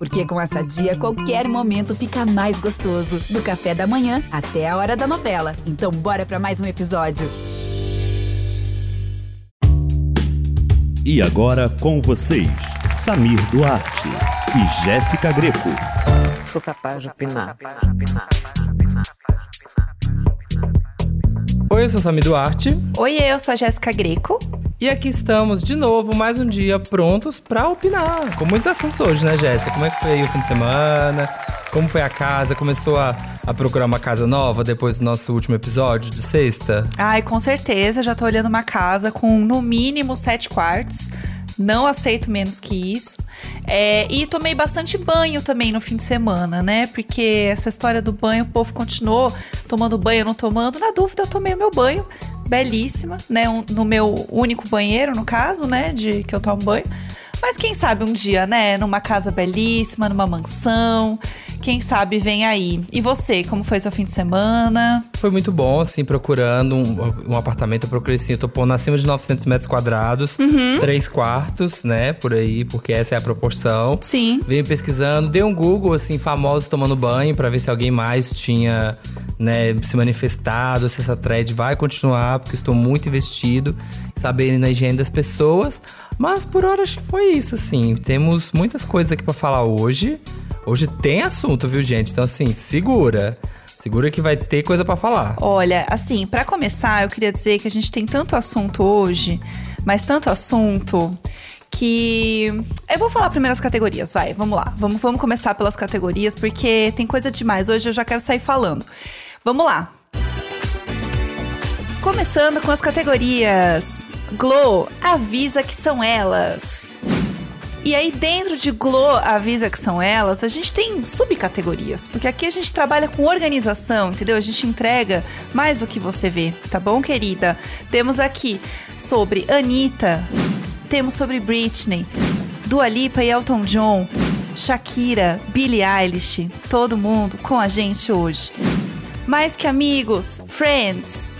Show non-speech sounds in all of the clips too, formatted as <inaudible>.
Porque com essa dia, qualquer momento fica mais gostoso. Do café da manhã até a hora da novela. Então, bora para mais um episódio. E agora com vocês, Samir Duarte e Jéssica Greco. Sou capaz de opinar. Oi, eu sou Samir Duarte. Oi, eu sou a Jéssica Greco. E aqui estamos de novo, mais um dia prontos pra opinar. Com muitos assuntos hoje, né, Jéssica? Como é que foi o fim de semana? Como foi a casa? Começou a, a procurar uma casa nova depois do nosso último episódio de sexta? Ai, com certeza. Já tô olhando uma casa com no mínimo sete quartos. Não aceito menos que isso. É, e tomei bastante banho também no fim de semana, né? Porque essa história do banho, o povo continuou tomando banho, não tomando. Na dúvida, eu tomei o meu banho belíssima, né? Um, no meu único banheiro, no caso, né? De que eu tomo banho. Mas quem sabe um dia, né? Numa casa belíssima, numa mansão. Quem sabe vem aí. E você, como foi seu fim de semana? Foi muito bom, assim, procurando um, um apartamento. Eu procurei, assim, eu tô pondo acima de 900 metros quadrados. Uhum. Três quartos, né? Por aí, porque essa é a proporção. Sim. Venho pesquisando, dei um Google, assim, famosos tomando banho, para ver se alguém mais tinha, né, se manifestado, se essa thread vai continuar, porque estou muito investido saber na higiene das pessoas. Mas por hora acho que foi isso, assim. Temos muitas coisas aqui para falar hoje. Hoje tem assunto, viu, gente? Então, assim, segura. Segura que vai ter coisa para falar. Olha, assim, para começar, eu queria dizer que a gente tem tanto assunto hoje, mas tanto assunto que eu vou falar primeiro as categorias, vai, vamos lá. Vamos, vamos começar pelas categorias porque tem coisa demais. Hoje eu já quero sair falando. Vamos lá. Começando com as categorias. Glow avisa que são elas. E aí, dentro de Glow Avisa que são elas, a gente tem subcategorias. Porque aqui a gente trabalha com organização, entendeu? A gente entrega mais do que você vê, tá bom, querida? Temos aqui sobre Anitta, temos sobre Britney, Dua Lipa e Elton John, Shakira, Billie Eilish, todo mundo com a gente hoje. Mais que amigos, Friends,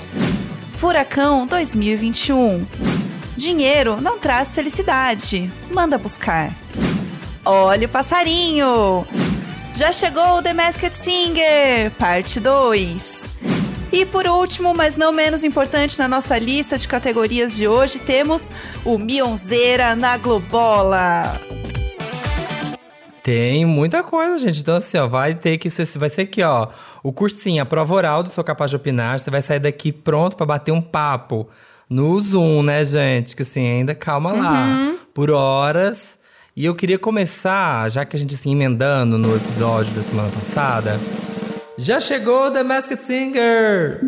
Furacão 2021. Dinheiro não traz felicidade. Manda buscar. Olha o passarinho! Já chegou o The Masked Singer, parte 2. E por último, mas não menos importante na nossa lista de categorias de hoje, temos o Mionzeira na Globola. Tem muita coisa, gente. Então, assim, ó, vai ter que ser. Vai ser aqui, ó. O cursinho, a prova oral do Sou Capaz de Opinar. Você vai sair daqui pronto para bater um papo no Zoom, né, gente? Que assim, ainda calma lá. Uhum. Por horas. E eu queria começar, já que a gente se emendando no episódio da semana passada. Já chegou The Masked Singer!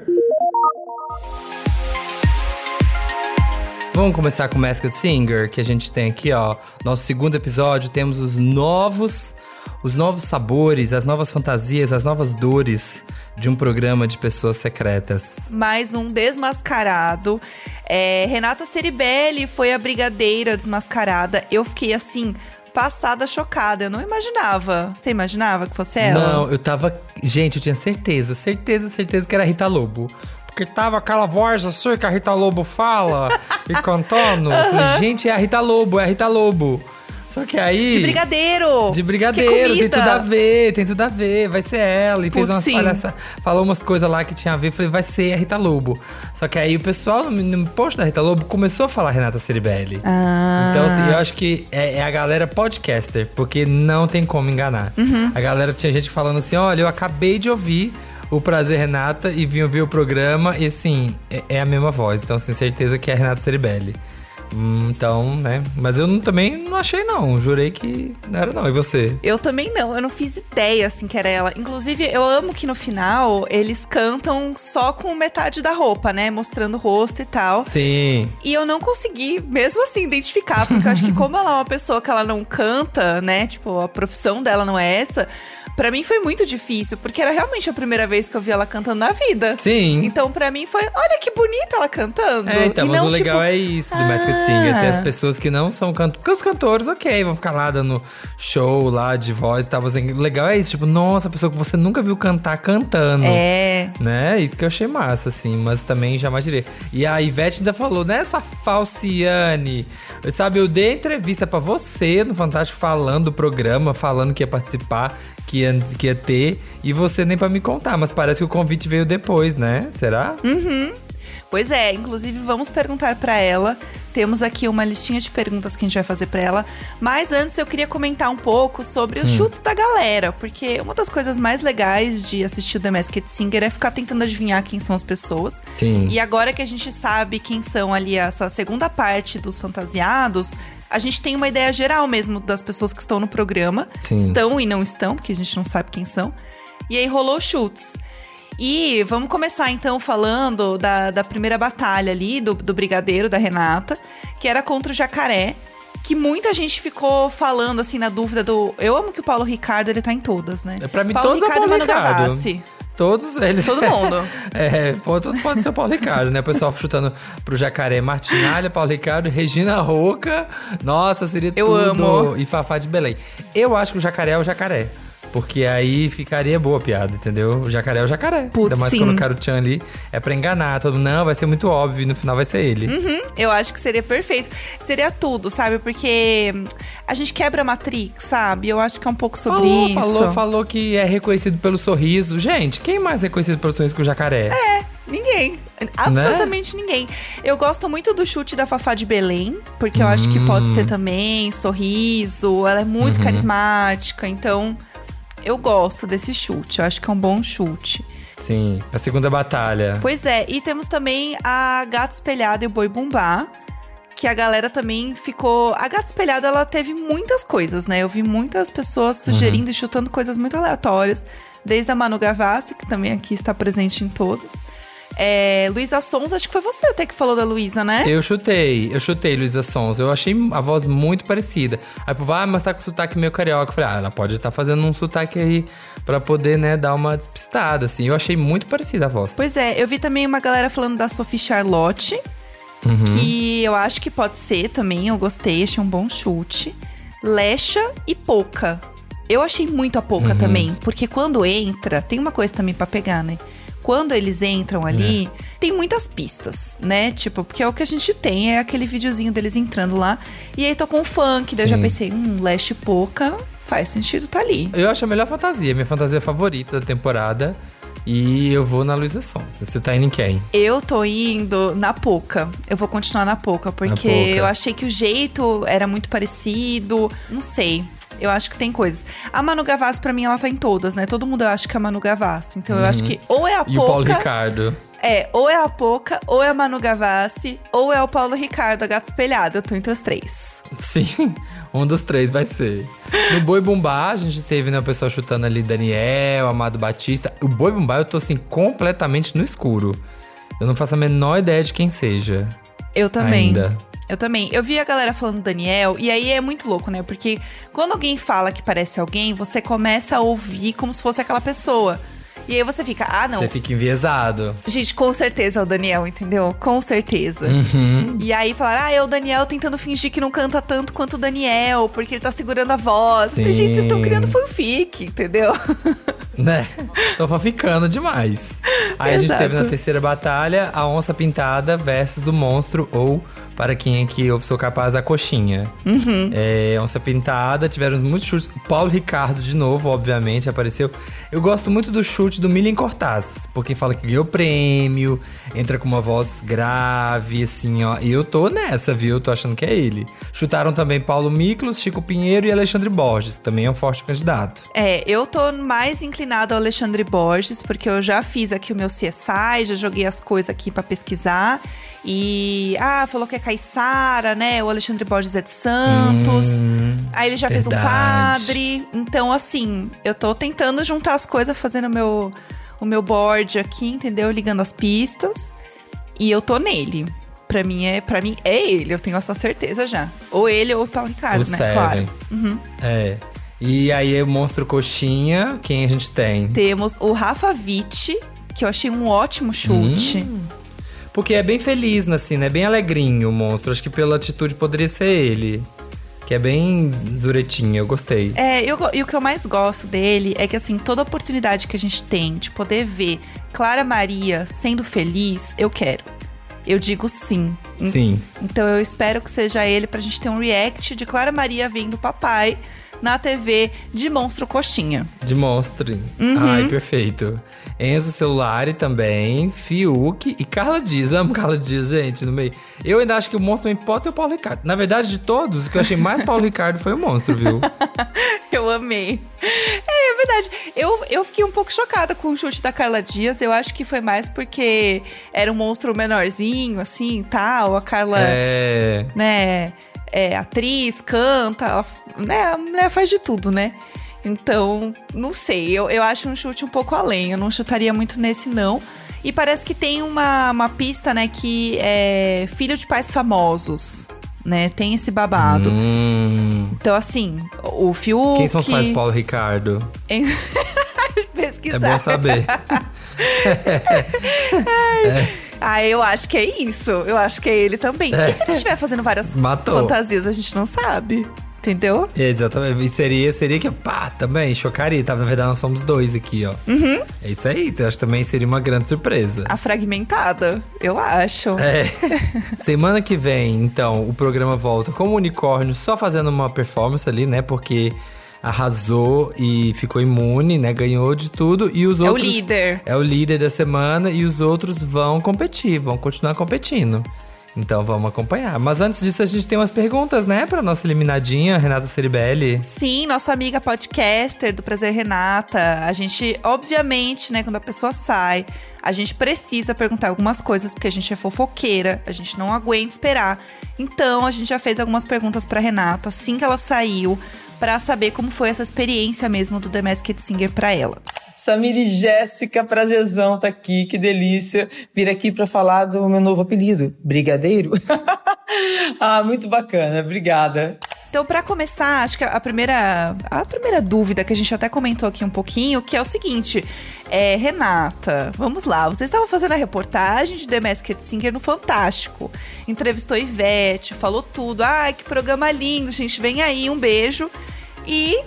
Vamos começar com Masked Singer, que a gente tem aqui, ó. Nosso segundo episódio, temos os novos os novos sabores, as novas fantasias, as novas dores de um programa de pessoas secretas. Mais um desmascarado. É, Renata Ceribelli foi a brigadeira desmascarada. Eu fiquei assim, passada, chocada. Eu não imaginava. Você imaginava que fosse ela? Não, eu tava. Gente, eu tinha certeza, certeza, certeza que era a Rita Lobo. Porque tava aquela voz assim que a Rita Lobo fala <laughs> e cantando. Eu falei, gente, é a Rita Lobo, é a Rita Lobo. Só que aí. De brigadeiro! De brigadeiro, tem tudo a ver, tem tudo a ver, vai ser ela. E fez Putz, umas sim. palhaçadas, falou umas coisas lá que tinha a ver, falei, vai ser a Rita Lobo. Só que aí o pessoal no, post da Rita Lobo começou a falar Renata Ceribelli. Ah. Então, assim, eu acho que é, é a galera podcaster, porque não tem como enganar. Uhum. A galera tinha gente falando assim: olha, eu acabei de ouvir o Prazer Renata e vim ouvir o programa, e assim, é, é a mesma voz. Então, tenho certeza que é a Renata Ceribelli. Hum, Então, né? Mas eu não- também não achei, não. Jurei que não era, não. E você? Eu também não, eu não fiz ideia assim que era ela. Inclusive, eu amo que no final eles cantam só com metade da roupa, né? Mostrando o rosto e tal. Sim. E eu não consegui, mesmo assim, identificar, porque eu acho que <laughs> como ela é uma pessoa que ela não canta, né? Tipo, a profissão dela não é essa. Pra mim foi muito difícil, porque era realmente a primeira vez que eu vi ela cantando na vida. Sim. Então, pra mim foi, olha que bonita ela cantando. É, então, E mas não, o legal tipo, é isso do Masked ah. Singer. Tem as pessoas que não são cantores. Porque os cantores, ok, vão ficar lá dando show lá de voz e tal. Mas o legal é isso, tipo, nossa, a pessoa que você nunca viu cantar cantando. É. Né? Isso que eu achei massa, assim, mas também jamais direi. E a Ivete ainda falou, né, sua falciane? Sabe, eu dei entrevista pra você no Fantástico falando do programa, falando que ia participar, que ia, que ia ter, e você nem pra me contar, mas parece que o convite veio depois, né? Será? Pois é, inclusive vamos perguntar pra ela. Temos aqui uma listinha de perguntas que a gente vai fazer pra ela. Mas antes eu queria comentar um pouco sobre os chutes da galera, porque uma das coisas mais legais de assistir o The Masked Singer é ficar tentando adivinhar quem são as pessoas. Sim. E agora que a gente sabe quem são ali essa segunda parte dos fantasiados, a gente tem uma ideia geral mesmo das pessoas que estão no programa. Sim. Estão e não estão, porque a gente não sabe quem são. E aí rolou chutes. E vamos começar então falando da, da primeira batalha ali, do, do Brigadeiro, da Renata, que era contra o Jacaré. Que muita gente ficou falando, assim, na dúvida do. Eu amo que o Paulo Ricardo ele tá em todas, né? É, pra mim, Paulo todos é Ricardo e Paulo Ricardo. Gavassi. Todos eles. Todo mundo. <laughs> é, todos podem ser o Paulo Ricardo, né? O pessoal chutando pro Jacaré Martinalha, Paulo Ricardo, Regina Roca. Nossa, seria Eu tudo. amo. E Fafá de Belém. Eu acho que o Jacaré é o Jacaré. Porque aí ficaria boa a piada, entendeu? O jacaré é o jacaré. Putz, Ainda mais sim. quando o Chan ali é pra enganar. Todo mundo, não, vai ser muito óbvio no final vai ser ele. Uhum, eu acho que seria perfeito. Seria tudo, sabe? Porque hum, a gente quebra a Matrix, sabe? Eu acho que é um pouco sobre falou, isso. falou, falou que é reconhecido pelo sorriso. Gente, quem mais é reconhecido pelo sorriso que o jacaré? É, ninguém. Absolutamente ninguém. Eu gosto muito do chute da Fafá de Belém, porque eu acho que pode Hum. ser também sorriso, ela é muito Uhum. carismática, então eu gosto desse chute. Eu acho que é um bom chute. Sim, a segunda batalha. Pois é, e temos também a Gata Espelhada e o Boi Bumbá. Que a galera também ficou. A Gata Espelhada, ela teve muitas coisas, né? Eu vi muitas pessoas sugerindo e chutando coisas muito aleatórias. Desde a Manu Gavassi, que também aqui está presente em todas. É, Luísa Sons, acho que foi você até que falou da Luísa, né? Eu chutei, eu chutei Luísa Sons. Eu achei a voz muito parecida. Aí, pô, ah, mas tá com sotaque meio carioca. Eu falei, ah, ela pode estar fazendo um sotaque aí pra poder, né, dar uma despistada, assim. Eu achei muito parecida a voz. Pois é, eu vi também uma galera falando da Sophie Charlotte, Uhum. que eu acho que pode ser também, eu gostei, achei um bom chute. Lecha e Pouca. Eu achei muito a Uhum. Pouca também, porque quando entra, tem uma coisa também pra pegar, né? Quando eles entram ali, É. tem muitas pistas, né? Tipo, porque é o que a gente tem, é aquele videozinho deles entrando lá. E aí tocou um funk, daí eu já Sim. pensei, hum, Lecha e Pouca, faz sentido tá ali. Eu acho a melhor fantasia, minha fantasia favorita da temporada. E eu vou na Luísa Sons. Você tá indo em quem? Eu tô indo na Poca. Eu vou continuar na Poca, porque Poca. eu achei que o jeito era muito parecido. Não sei. Eu acho que tem coisas. A Manu Gavassi, pra mim, ela tá em todas, né? Todo mundo acha que é a Manu Gavassi. Então eu acho que ou é a Uhum. E o Paulo Poca. Ricardo. É, ou é a Poca, ou é a Manu Gavassi, ou é o Paulo Ricardo, a gata espelhada. Eu tô entre os três. Sim, um dos três vai ser. No Boi Bumbá, a gente teve, né, o pessoal chutando ali Daniel, Amado Batista. O Boi Bumbá, eu tô assim, completamente no escuro. Eu não faço a menor ideia de quem seja. Eu também. Ainda. Eu também. Eu vi a galera falando Daniel, e aí é muito louco, né? Porque quando alguém fala que parece alguém, você começa a ouvir como se fosse aquela pessoa. E aí você fica, ah, não. Você fica enviesado. Gente, com certeza é o Daniel, entendeu? Com certeza. Uhum. E aí falaram, ah, é o Daniel tentando fingir que não canta tanto quanto o Daniel, porque ele tá segurando a voz. Falei. Gente, vocês estão criando fanfic, entendeu? <laughs> Né? Tô ficando demais. Aí a gente Exato. teve na terceira batalha a onça pintada versus o monstro, ou para quem é que eu sou capaz, a coxinha. Uhum. É, onça pintada, tiveram muitos chutes. O Paulo Ricardo, de novo, obviamente, apareceu. Eu gosto muito do chute do Milen Cortaz, porque fala que ganhou prêmio, entra com uma voz grave, assim, ó. E eu tô nessa, viu? Tô achando que é ele. Chutaram também Paulo Miklos, Chico Pinheiro e Alexandre Borges, também é um forte candidato. É, eu tô mais inclinado ao Alexandre Borges, porque eu já fiz aqui o meu CSI, já joguei as coisas aqui pra pesquisar. E, ah, falou que é Caissara, né? O Alexandre Borges é de Santos. Hum, Aí ele já fez um verdade. padre. Então, assim, eu tô tentando juntar as coisas, fazendo o meu, o meu board aqui, entendeu? Ligando as pistas. E eu tô nele. Pra mim é, para mim é ele, eu tenho essa certeza já. Ou ele ou o Paulo Ricardo, o né? Seven. Claro. Uhum. É. E aí, o Monstro Coxinha, quem a gente tem? Temos o Rafa Witt, que eu achei um ótimo chute. Hum. Porque é bem feliz, assim, né? Bem alegrinho o monstro. Acho que pela atitude poderia ser ele. Que é bem zuretinho, eu gostei. É, eu, e o que eu mais gosto dele é que, assim, toda oportunidade que a gente tem de poder ver Clara Maria sendo feliz, eu quero. Eu digo sim. Sim. Então eu espero que seja ele pra gente ter um react de Clara Maria vendo o papai na TV de Monstro Coxinha. De monstro. Uhum. Ai, perfeito. Enzo Celulari também, Fiuk e Carla Dias. Amo Carla Dias, gente, no meio. Eu ainda acho que o monstro também pode ser o Paulo Ricardo. Na verdade, de todos, o que eu achei mais Paulo Ricardo foi o monstro, viu? <laughs> Eu amei. É, é verdade. Eu, eu fiquei um pouco chocada com o chute da Carla Dias. Eu acho que foi mais porque era um monstro menorzinho, assim, tal. A Carla, É. né, é atriz, canta, né, a mulher faz de tudo, né? Então, não sei. Eu, eu acho um chute um pouco além. Eu não chutaria muito nesse, não. E parece que tem uma, uma pista, né, que é filho de pais famosos, né? Tem esse babado. Hum. Então, assim, o Fiuk... Quem são os pais do Paulo Ricardo? Em- <laughs> É Pesquisar. bom saber. <laughs> <laughs> Ah, eu acho que é isso. Eu acho que é ele também. E se ele estiver fazendo várias Matou. fantasias, a gente não sabe. Entendeu? Exatamente. E seria, seria que, pá, também, chocaria. Tá? Na verdade, nós somos dois aqui, ó. Uhum. É isso aí. Então, acho que também seria uma grande surpresa. A fragmentada, eu acho. É. <laughs> Semana que vem, então, o programa volta com o unicórnio só fazendo uma performance ali, né? Porque arrasou e ficou imune, né? Ganhou de tudo. E os É o outros. líder. É o líder da semana e os outros vão competir, vão continuar competindo. Então vamos acompanhar. Mas antes disso, a gente tem umas perguntas, né? Pra nossa eliminadinha, Renata Ceribelli. Sim, nossa amiga podcaster do Prazer Renata. A gente, obviamente, né, quando a pessoa sai, a gente precisa perguntar algumas coisas, porque a gente é fofoqueira, a gente não aguenta esperar. Então, a gente já fez algumas perguntas pra Renata assim que ela saiu, pra saber como foi essa experiência mesmo do The Masked Singer pra ela. Samir e Jéssica, prazerzão tá aqui, que delícia vir aqui para falar do meu novo apelido, Brigadeiro. <laughs> ah, muito bacana, obrigada. Então, pra começar, acho que a primeira, a primeira dúvida que a gente até comentou aqui um pouquinho, que é o seguinte: é, Renata, vamos lá, você estava fazendo a reportagem de The Masked Singer no Fantástico. Entrevistou Ivete, falou tudo. Ai, que programa lindo, gente, vem aí, um beijo. E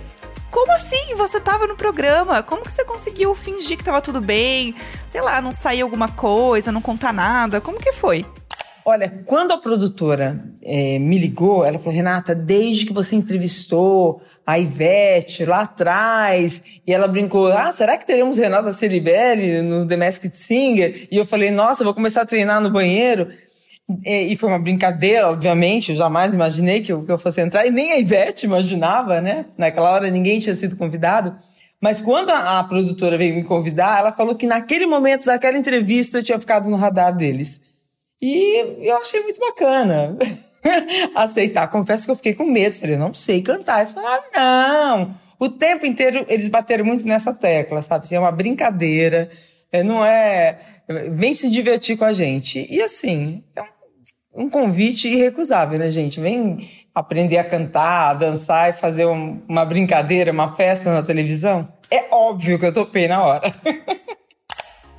como assim? Você tava no programa? Como que você conseguiu fingir que tava tudo bem? Sei lá, não sair alguma coisa, não contar nada? Como que foi? Olha, quando a produtora eh, me ligou, ela falou: Renata, desde que você entrevistou a Ivete lá atrás, e ela brincou: Ah, será que teremos Renata Ceribelli no The Masked Singer? E eu falei: Nossa, vou começar a treinar no banheiro. E e foi uma brincadeira, obviamente, eu jamais imaginei que eu, que eu fosse entrar, e nem a Ivete imaginava, né? Naquela hora ninguém tinha sido convidado. Mas quando a, a produtora veio me convidar, ela falou que naquele momento daquela entrevista eu tinha ficado no radar deles. E eu achei muito bacana <laughs> aceitar. Confesso que eu fiquei com medo. Falei, eu não sei cantar. Eles falaram, não. O tempo inteiro eles bateram muito nessa tecla, sabe? Assim, é uma brincadeira. é, Não é. Vem se divertir com a gente. E assim, é um, um convite irrecusável, né, gente? Vem aprender a cantar, a dançar e fazer um- uma brincadeira, uma festa na televisão. É óbvio que eu topei na hora. <laughs>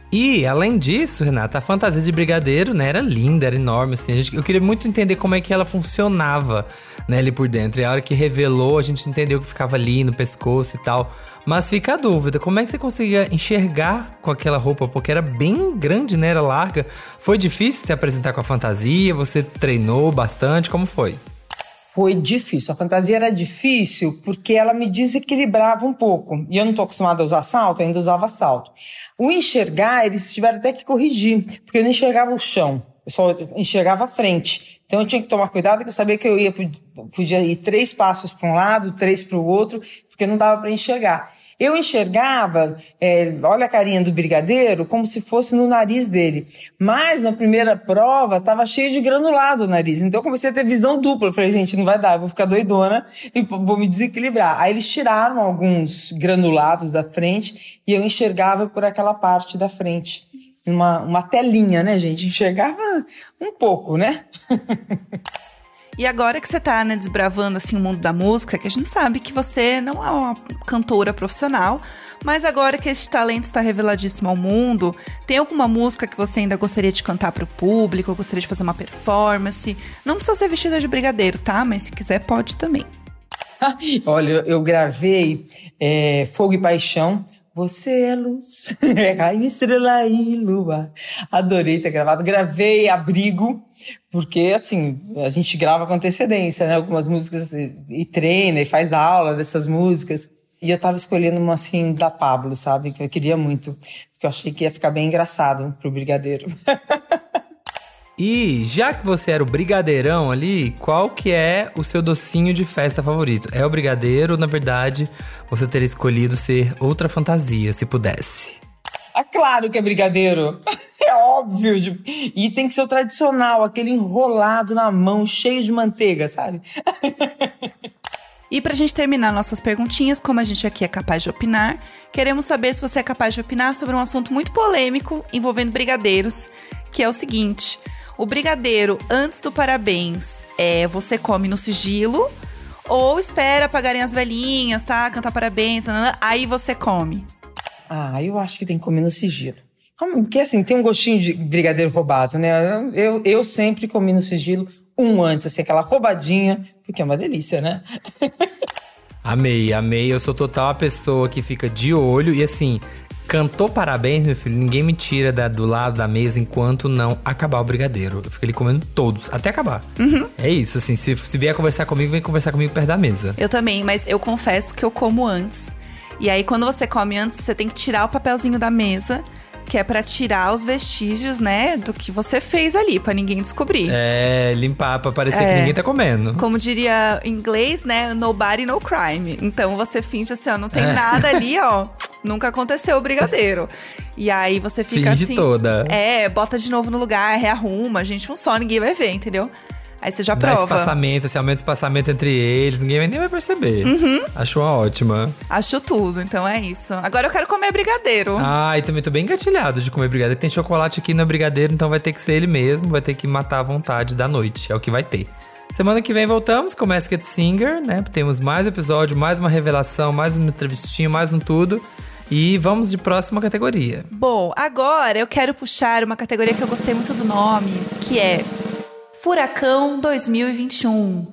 E, além disso, Renata, a fantasia de brigadeiro, né, era linda, era enorme, assim. Gente- eu queria muito entender como é que ela funcionava, né, ali por dentro. E a hora que revelou, a gente entendeu que ficava ali no pescoço e tal. Mas fica a dúvida, como é que você conseguia enxergar com aquela roupa? Porque era bem grande, né, era larga. Foi difícil se apresentar com a fantasia? Você treinou bastante? Como foi? Foi difícil. A fantasia era difícil porque ela me desequilibrava um pouco. E eu não tô acostumada a usar salto, ainda usava salto. O enxergar, eles tiveram até que corrigir, porque eu não enxergava o chão, eu só enxergava a frente. Então eu tinha que tomar cuidado, que eu sabia que eu ia podia ir três passos para um lado, três para o outro, porque não dava para enxergar. Eu enxergava, é, olha a carinha do brigadeiro, como se fosse no nariz dele. Mas na primeira prova estava cheio de granulado o nariz. Então eu comecei a ter visão dupla. Falei, gente, não vai dar, eu vou ficar doidona e vou me desequilibrar. Aí eles tiraram alguns granulados da frente e eu enxergava por aquela parte da frente. Uma, uma telinha, né, gente? Enxergava um pouco, né? <laughs> E agora que você tá, né, desbravando assim o mundo da música, que a gente sabe que você não é uma cantora profissional, mas agora que esse talento está reveladíssimo ao mundo, tem alguma música que você ainda gostaria de cantar para o público, gostaria de fazer uma performance? Não precisa ser vestida de brigadeiro, tá? Mas se quiser, pode também. <laughs> Olha, eu gravei é, Fogo e Paixão. Você é luz, <laughs> raio, estrela e lua. Adorei ter gravado. Gravei Abrigo, porque, assim, a gente grava com antecedência, né? Algumas músicas e, e treina e faz aula dessas músicas. E eu tava escolhendo uma, assim, da Pablo, sabe? Que eu queria muito. Porque eu achei que ia ficar bem engraçado pro Brigadeiro. <laughs> E já que você era o brigadeirão ali, qual que é o seu docinho de festa favorito? É o brigadeiro ou, na verdade, você teria escolhido ser outra fantasia, se pudesse? É claro que é brigadeiro. <laughs> É óbvio. E tem que ser o tradicional, aquele enrolado na mão, cheio de manteiga, sabe? <laughs> E pra gente terminar nossas perguntinhas, como a gente aqui é capaz de opinar, queremos saber se você é capaz de opinar sobre um assunto muito polêmico envolvendo brigadeiros, que é o seguinte: o brigadeiro antes do parabéns é você come no sigilo ou espera apagarem as velhinhas, tá? Cantar parabéns, aí você come. Ah, eu acho que tem que comer no sigilo. Porque assim, tem um gostinho de brigadeiro roubado, né? Eu, eu sempre comi no sigilo um antes, assim, aquela roubadinha, porque é uma delícia, né? <laughs> amei, amei. Eu sou total a pessoa que fica de olho e assim, cantou parabéns, meu filho, ninguém me tira da, do lado da mesa enquanto não acabar o brigadeiro. Eu fico ali comendo todos, até acabar. Uhum. É isso, assim, se, se vier conversar comigo, vem conversar comigo perto da mesa. Eu também, mas eu confesso que eu como antes. E aí, quando você come antes, você tem que tirar o papelzinho da mesa que é para tirar os vestígios, né, do que você fez ali, para ninguém descobrir. É, limpar para parecer é. que ninguém tá comendo. Como diria em inglês, né, nobody no crime. Então você finge assim, ó, não tem é. nada ali, ó. <laughs> Nunca aconteceu o brigadeiro. E aí você fica finge assim. toda. É, bota de novo no lugar, rearruma, gente, um só, ninguém vai ver, entendeu? Aí você já Dá prova. espaçamento, esse aumenta o espaçamento entre eles, ninguém nem vai perceber. Uhum. Acho uma ótima. Acho tudo, então é isso. Agora eu quero comer brigadeiro. Ah, e também tô bem engatilhado de comer brigadeiro. Tem chocolate aqui no brigadeiro, então vai ter que ser ele mesmo, vai ter que matar a vontade da noite. É o que vai ter. Semana que vem voltamos com Masked Singer, né? Temos mais episódio, mais uma revelação, mais um entrevistinho, mais um tudo. E vamos de próxima categoria. Bom, agora eu quero puxar uma categoria que eu gostei muito do nome, que é Furacão 2021.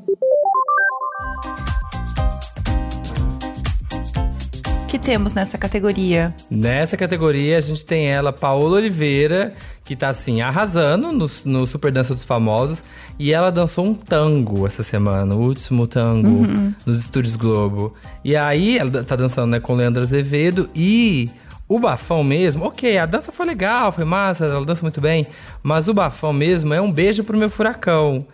Que temos nessa categoria? Nessa categoria a gente tem ela, Paola Oliveira, que tá assim, arrasando no, no Super Dança dos Famosos. E ela dançou um tango essa semana, o último tango, uhum. nos Estúdios Globo. E aí ela tá dançando né, com Leandro Azevedo e o bafão mesmo, ok, a dança foi legal, foi massa, ela dança muito bem, mas o bafão mesmo é um beijo pro meu furacão.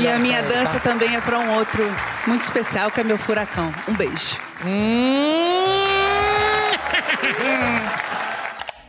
E a minha dança também é para um outro muito especial, que é meu furacão. Um beijo.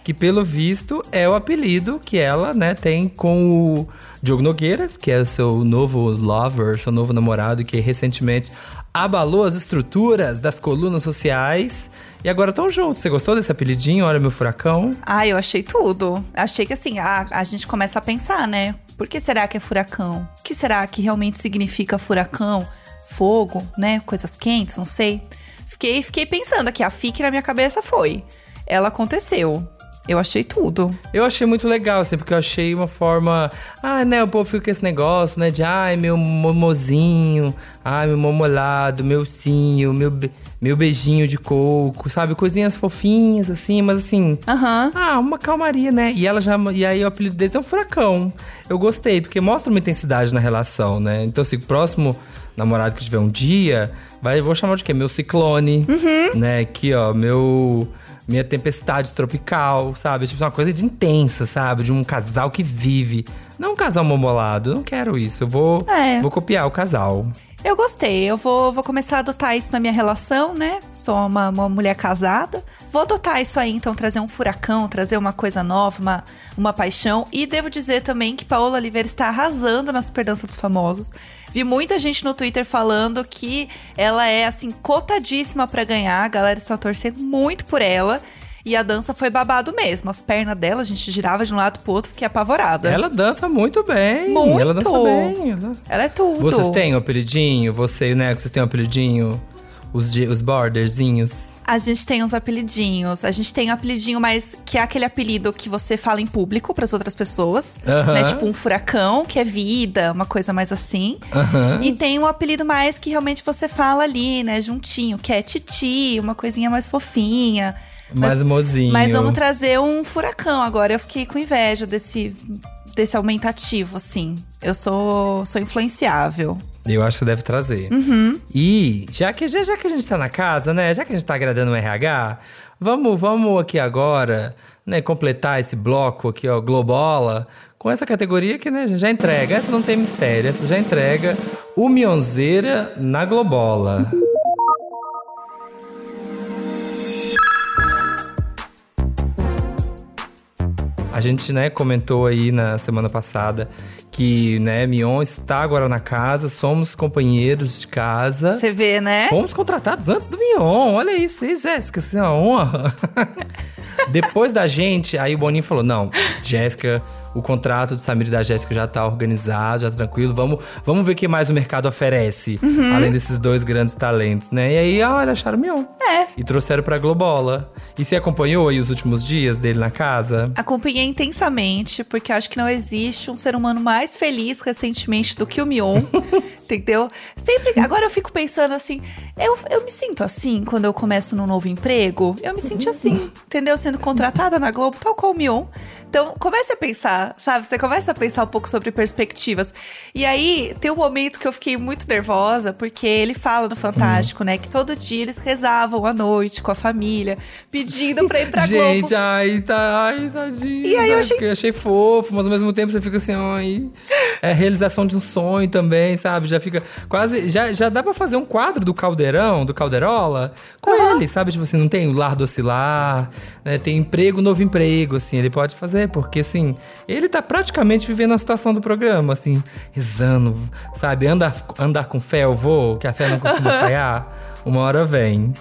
Que pelo visto é o apelido que ela, né, tem com o Diogo Nogueira, que é seu novo lover, seu novo namorado, que recentemente abalou as estruturas das colunas sociais e agora estão juntos. Você gostou desse apelidinho? Olha meu furacão. Ah, eu achei tudo. Achei que assim, a, a gente começa a pensar, né? Por que será que é furacão? O que será que realmente significa furacão? Fogo, né? Coisas quentes, não sei. Fiquei, fiquei pensando aqui, a FIC na minha cabeça foi. Ela aconteceu. Eu achei tudo. Eu achei muito legal, assim, porque eu achei uma forma. Ah, né? O povo fica com esse negócio, né? De ai, meu momozinho, ai, meu momolado, meu cinho, meu, be meu beijinho de coco, sabe? Coisinhas fofinhas, assim, mas assim. Aham. Uhum. Ah, uma calmaria, né? E ela já. E aí o apelido deles é um furacão. Eu gostei, porque mostra uma intensidade na relação, né? Então, assim, próximo namorado que tiver um dia, vai, vou chamar de quê? Meu ciclone, uhum. né? Aqui, ó, meu minha tempestade tropical, sabe? Tipo, uma coisa de intensa, sabe? De um casal que vive. Não um casal momolado, eu não quero isso. Eu vou, é. vou copiar o casal. Eu gostei, eu vou, vou começar a adotar isso na minha relação, né? Sou uma, uma mulher casada. Vou adotar isso aí, então, trazer um furacão, trazer uma coisa nova, uma, uma paixão. E devo dizer também que Paola Oliveira está arrasando na Super Dança dos Famosos. Vi muita gente no Twitter falando que ela é, assim, cotadíssima para ganhar. A galera está torcendo muito por ela. E a dança foi babado mesmo. As pernas dela, a gente girava de um lado pro outro, fiquei apavorada. Ela dança muito bem. Muito. Ela dança bem. ela- é tudo. Vocês têm um apelidinho? Você e o Neco, vocês têm um apelidinho? Os, os borderzinhos? A gente tem uns apelidinhos. A gente tem um apelidinho mais que é aquele apelido que você fala em público pras outras pessoas, Aham. né? Tipo um furacão, que é vida, uma coisa mais assim. Aham. E tem um apelido mais que realmente você fala ali, né, juntinho, que é Titi, uma coisinha mais fofinha. Mais mozinho. Mas vamos trazer um furacão agora. Eu fiquei com inveja desse desse aumentativo, assim. Eu sou sou influenciável. Eu acho que você deve trazer. Uhum. E já que, já, já que a gente tá na casa, né? Já que a gente tá agradando o RH, vamos, vamos aqui agora, né, completar esse bloco aqui, ó, Globola, com essa categoria que, né, a gente já entrega. Essa não tem mistério, essa já entrega o Mionzeira na Globola. A gente, né, comentou aí na semana passada que, né, Mion está agora na casa, somos companheiros de casa. Você vê, né? Fomos contratados antes do Mion, olha isso aí, Jéssica, isso é uma honra. <laughs> Depois da gente, aí o Boninho falou: não, Jéssica, o contrato do Samir e da Jéssica já tá organizado, já tá tranquilo. Vamos, vamos ver o que mais o mercado oferece, Uhum. além desses dois grandes talentos, né? E aí, olha, acharam o Mion. É. E trouxeram pra Globola. E você acompanhou aí os últimos dias dele na casa? Acompanhei intensamente, porque acho que não existe um ser humano mais feliz recentemente do que o Mion. <laughs> entendeu? Sempre. Agora eu fico pensando assim, eu, eu me sinto assim quando eu começo num novo emprego. Eu me senti assim, entendeu? Sendo contratada na Globo, tal qual o Mion. Então, comece a pensar, sabe? Você começa a pensar um pouco sobre perspectivas. E aí, tem um momento que eu fiquei muito nervosa, porque ele fala no Fantástico, né? Que todo dia eles rezavam à noite com a família, pedindo pra ir pra <laughs> Globo. Gente, ai, tá, ai, tadinho. E aí eu né? achei- Porque achei fofo, mas ao mesmo tempo você fica assim, ai. É realização de um sonho também, sabe? Já fica quase. Já, já dá pra fazer um quadro do Caldeirão, do Calderola, com ele, sabe? Tipo assim, não tem o lar do oscilar, né? Tem emprego, novo emprego, assim, ele pode fazer, porque assim, ele tá praticamente vivendo a situação do programa, assim, rezando, sabe? Andar, andar com fé, eu vou, que a fé não costuma <laughs> falhar. Uma hora vem.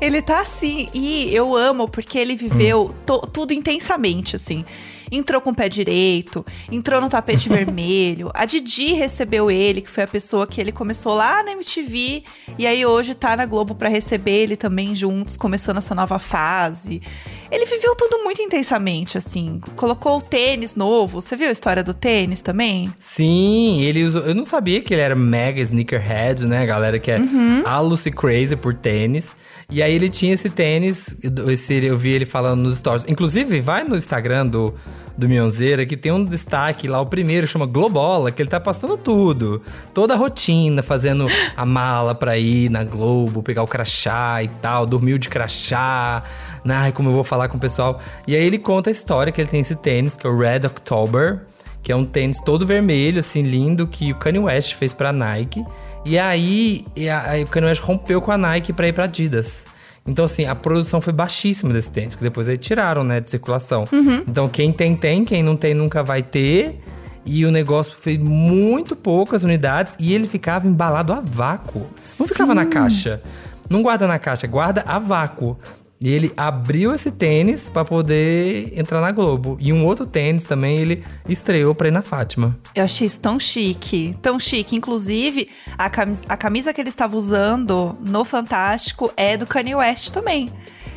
Ele tá assim, e eu amo porque ele viveu to- tudo intensamente, assim. Entrou com o pé direito, entrou no tapete <laughs> vermelho. A Didi recebeu ele, que foi a pessoa que ele começou lá na MTV. E aí hoje tá na Globo pra receber ele também juntos, começando essa nova fase. Ele viveu tudo muito intensamente, assim. Colocou o tênis novo. Você viu a história do tênis também? Sim, ele usou. Eu não sabia que ele era mega sneakerhead, né? A galera que é a Lucy Crazy por tênis. E aí ele tinha esse tênis, esse, eu vi ele falando nos stories. Inclusive, vai no Instagram do, do Mionzeira, que tem um destaque lá, o primeiro chama Globola, que ele tá postando tudo. Toda a rotina, fazendo a mala pra ir na Globo, pegar o crachá e tal, dormiu de crachá. Ai, como eu vou falar com o pessoal. E aí ele conta a história que ele tem esse tênis, que é o Red October que é um tênis todo vermelho, assim, lindo, que o Kanye West fez pra Nike. E aí, e a- aí o Kanye West rompeu com a Nike pra ir pra Adidas. Então, assim, a produção foi baixíssima desse tênis, porque depois aí tiraram, né, de circulação. Então, quem tem, tem, quem não tem, nunca vai ter. E o negócio fez muito poucas unidades e ele ficava embalado a vácuo. Não ficava na caixa. Não guarda na caixa, guarda a vácuo. E ele abriu esse tênis pra poder entrar na Globo. E um outro tênis também ele estreou pra ir na Fátima. Eu achei isso tão chique, tão chique. Inclusive, a camisa, a camisa que ele estava usando no Fantástico é do Kanye West também.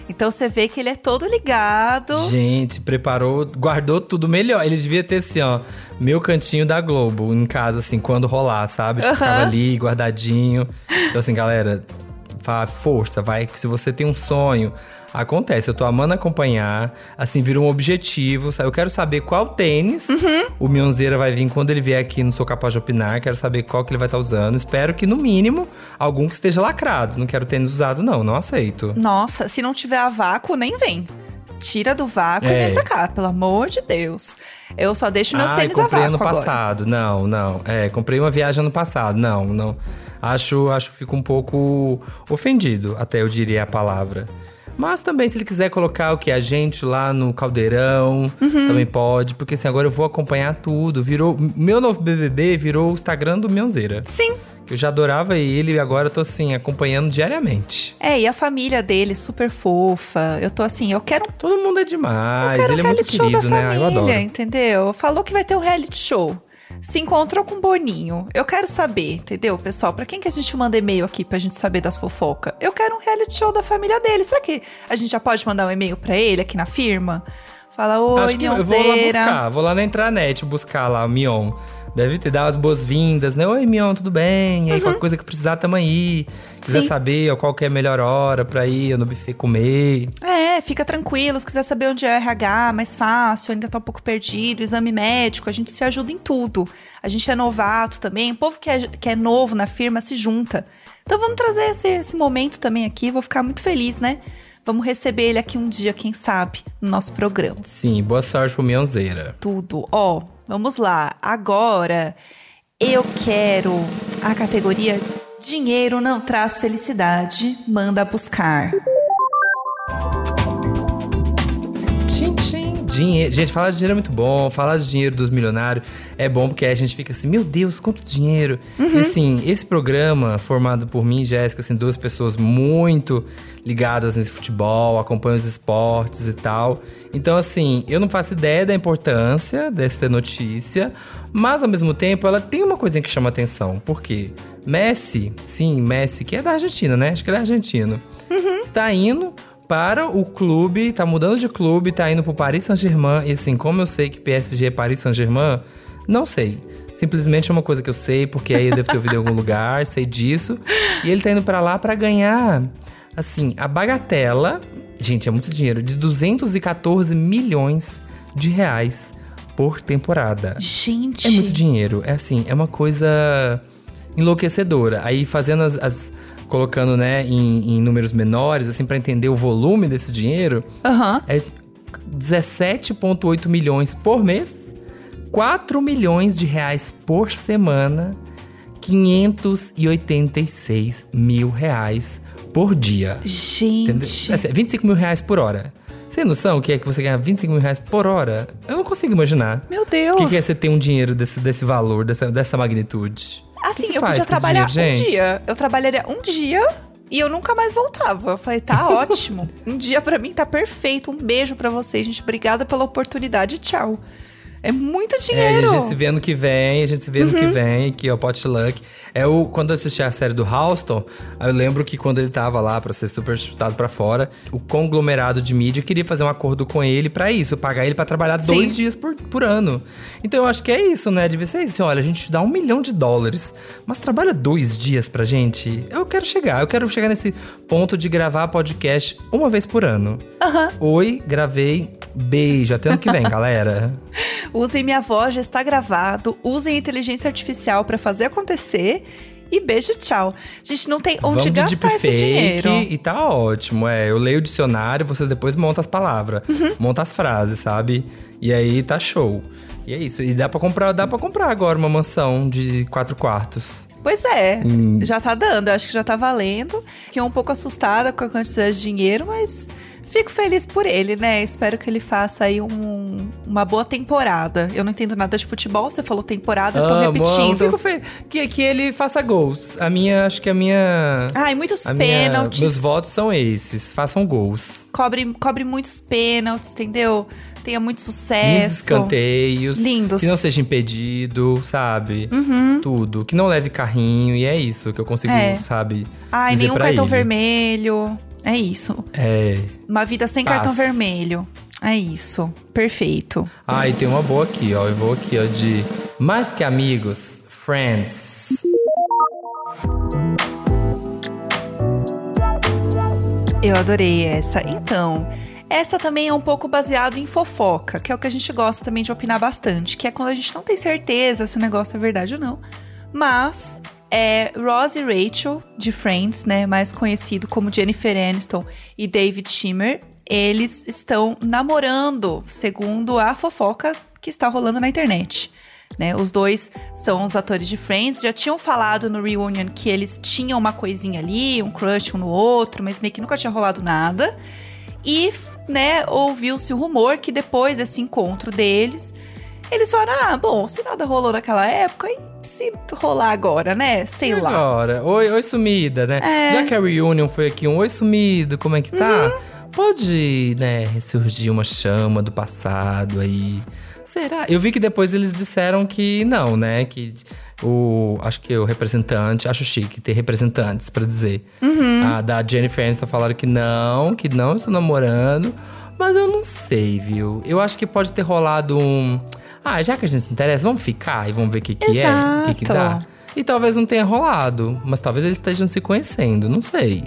Então você vê que ele é todo ligado. Gente, preparou, guardou tudo melhor. Ele devia ter assim, ó, meu cantinho da Globo em casa, assim, quando rolar, sabe? Tipo, Ficava ali, guardadinho. Então, assim, galera, força, vai. Se você tem um sonho, acontece. Eu tô amando acompanhar. Assim, vira um objetivo. sabe? Eu quero saber qual tênis o Mionzeira vai vir quando ele vier aqui no Sou Capaz de Opinar. Quero saber qual que ele vai estar usando. Espero que, no mínimo, algum que esteja lacrado. Não quero tênis usado, não. Não aceito. Nossa, se não tiver a vácuo, nem vem. Tira do vácuo e É. vem pra cá, pelo amor de Deus. Eu só deixo meus tênis a comprei vácuo ano agora. passado. Não, não. É, comprei uma viagem ano passado. Não, não. Acho, acho que fico um pouco ofendido, até eu diria a palavra. Mas também, se ele quiser colocar o que? A gente lá no Caldeirão, Uhum. também pode. Porque assim, agora eu vou acompanhar tudo. Virou. Meu novo BBB virou o Instagram do Mionzeira. Sim, Eu já adorava ele e agora eu tô assim, acompanhando diariamente. É, e a família dele, super fofa. Eu tô assim, eu quero Todo mundo é demais. eu quero ele um é muito querido, da né? Ah, Eu família, adoro. entendeu? Falou que vai ter um reality show. Se encontrou com o Boninho. Eu quero saber, entendeu, pessoal? Pra quem que a gente manda e-mail aqui pra gente saber das fofocas? Eu quero um reality show da família dele. Será que a gente já pode mandar um e-mail pra ele aqui na firma? Fala, oi, Acho que eu vou lá buscar, vou lá na intranet buscar lá o Mion. Deve ter dado as boas-vindas, né? Oi, Mion, tudo bem? E aí, qualquer coisa que precisar, tamo aí. Quiser Uhum. Sim. saber ó, qual que é a melhor hora pra ir no buffet comer. É, fica tranquilo. Se quiser saber onde é o RH, mais fácil, ainda tá um pouco perdido, exame médico, a gente se ajuda em tudo. A gente é novato também, o povo que é, que é novo na firma se junta. Então vamos trazer esse, esse momento também aqui, vou ficar muito feliz, né? Vamos receber ele aqui um dia, quem sabe, no nosso programa. Sim, boa sorte pro Mionzeira. Tudo. Ó, vamos lá. Agora, eu quero a categoria Dinheiro não traz felicidade, manda buscar. Dinheiro. Gente, falar de dinheiro é muito bom. Falar de dinheiro dos milionários é bom porque a gente fica assim, meu Deus, quanto dinheiro. Uhum. E assim, esse programa, formado por mim e Jéssica, assim, duas pessoas muito ligadas nesse futebol, acompanham os esportes e tal. Então, assim, eu não faço ideia da importância dessa notícia, mas ao mesmo tempo ela tem uma coisinha que chama atenção. Por quê? Messi, sim, Messi, que é da Argentina, né? Acho que ele é argentino. Está indo para o clube, tá mudando de clube, tá indo pro Paris Saint-Germain. E assim, como eu sei que PSG é Paris Saint-Germain, não sei. Simplesmente é uma coisa que eu sei, porque aí eu devo ter ouvido em algum lugar, sei disso. E ele tá indo pra lá pra ganhar, assim, a bagatela, gente, é muito dinheiro, de 214 milhões de reais por temporada. Gente. É muito dinheiro. É assim, é uma coisa enlouquecedora. Aí fazendo as. as- colocando, né, em, em números menores, assim, pra entender o volume desse dinheiro, Aham. é 17,8 milhões por mês, 4 milhões de reais por semana, 586 mil reais por dia. Gente. Assim, 25 mil reais por hora. Você tem noção o que é que você ganha 25 mil reais por hora? Eu não consigo imaginar. Meu O Deus. que, que é você ter um dinheiro desse, desse valor, dessa, dessa magnitude? Assim, que que eu podia trabalhar dinheiro, um dia. Eu trabalharia um dia e eu nunca mais voltava. Eu falei, tá <laughs> ótimo. Um dia pra mim tá perfeito. Um beijo pra vocês, gente. Obrigada pela oportunidade. Tchau. É muito É, a dinheiro. Uhum. gente se vê ano que vem, a gente se vê ano que vem, aqui, ó, Potluck. É o, quando eu assisti a série do Houston, aí eu lembro que quando ele tava lá pra ser super chutado pra fora, o conglomerado de mídia queria fazer um acordo com ele pra isso, pagar ele pra trabalhar Sim. dois dias por, por ano. Então eu acho que é isso, né? Devia ser isso. Olha, a gente te dá um milhão de dólares, mas trabalha dois dias pra gente. Eu quero chegar, eu quero chegar nesse ponto de gravar podcast uma vez por ano. Aham. Oi, gravei. Beijo, até ano que vem, <laughs> galera. <laughs> Usem minha voz, já está gravado. Usem a inteligência artificial pra fazer acontecer. E beijo, tchau. Gente, não tem onde Vamos gastar esse dinheiro. E tá ótimo, é. Eu leio o dicionário, vocês depois montam as palavras, Uhum. montam as frases, sabe? E aí tá show. E é isso. E dá pra comprar, dá para comprar agora uma mansão de quatro quartos. Pois é, Hum. já tá dando. Eu acho que já tá valendo. Fiquei um pouco assustada com a quantidade de dinheiro, mas fico feliz por ele, né? Espero que ele faça aí um- uma boa temporada. Eu não entendo nada de futebol, você falou temporada, eu estou repetindo. Fico feliz. Que, que ele faça gols. A minha, acho que a minha. Ai, muitos a minha pênaltis. meus votos são esses. Façam gols. Cobre, cobre muitos pênaltis, entendeu? Tenha muito sucesso. escanteios. Lindos. Que não seja impedido, sabe? Uhum. Tudo. Que não leve carrinho. E é isso que eu consigo, É. sabe? Ai, nenhum cartão ele. vermelho. É isso. É. Uma vida sem Paz. cartão vermelho. É isso. Perfeito. Ah, e tem uma boa aqui, ó. Eu vou aqui, ó, de Mais que amigos, friends. Eu adorei essa. Então, essa também é um pouco baseado em fofoca, que é o que a gente gosta também de opinar bastante, que é quando a gente não tem certeza se o negócio é verdade ou não. Mas é Ross e Rachel de Friends, né, mais conhecido como Jennifer Aniston e David Schimmer, eles estão namorando, segundo a fofoca que está rolando na internet. Né, os dois são os atores de Friends, já tinham falado no Reunion que eles tinham uma coisinha ali, um crush um no outro, mas meio que nunca tinha rolado nada. E, né, ouviu-se o rumor que depois desse encontro deles, Eles falaram: ah, bom, se nada rolou naquela época, e se rolar agora, né? Sei lá. Agora, oi, oi sumida, né? É. Já que a reunion foi aqui um oi sumido, como é que tá? Uhum. Pode, né, ressurgir uma chama do passado aí. Será? Eu vi que depois eles disseram que não, né? Que o. Acho que o representante. Acho chique ter representantes pra dizer. Uhum. A da Jennifer Aniston falaram que não, que não estão namorando. Mas eu não sei, viu? Eu acho que pode ter rolado um. Ah, já que a gente se interessa, vamos ficar e vamos ver o que, que é, o que, que dá. E talvez não tenha rolado, mas talvez eles estejam se conhecendo, não sei.